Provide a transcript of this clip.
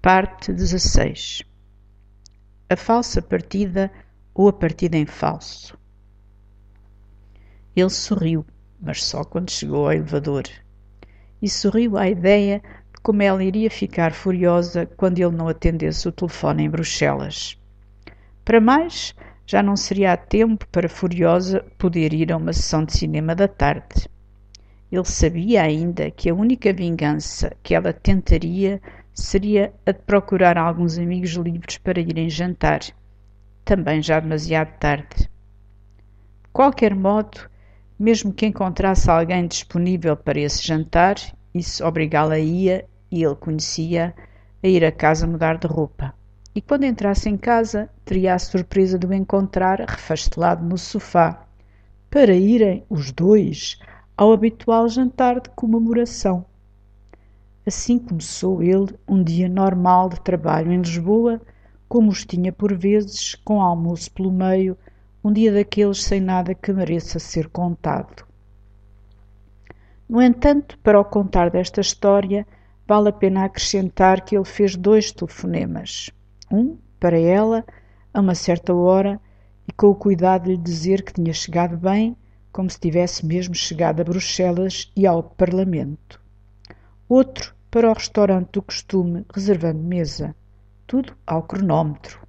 Parte 16 A falsa partida ou a partida em falso. Ele sorriu, mas só quando chegou ao elevador. E sorriu à ideia de como ela iria ficar furiosa quando ele não atendesse o telefone em Bruxelas. Para mais, já não seria a tempo para Furiosa poder ir a uma sessão de cinema da tarde. Ele sabia ainda que a única vingança que ela tentaria seria a de procurar alguns amigos livres para irem jantar, também já demasiado tarde. De qualquer modo, mesmo que encontrasse alguém disponível para esse jantar, isso obrigá-la-ia, e ele conhecia, a ir a casa mudar de roupa. E quando entrasse em casa, teria a surpresa de o encontrar refastelado no sofá, para irem os dois ao habitual jantar de comemoração. Assim começou ele um dia normal de trabalho em Lisboa, como os tinha por vezes, com almoço pelo meio, um dia daqueles sem nada que mereça ser contado. No entanto, para o contar desta história, vale a pena acrescentar que ele fez dois telefonemas. Um para ela, a uma certa hora, e com o cuidado de lhe dizer que tinha chegado bem como se tivesse mesmo chegado a Bruxelas e ao Parlamento. Outro para o restaurante do costume, reservando mesa. Tudo ao cronómetro.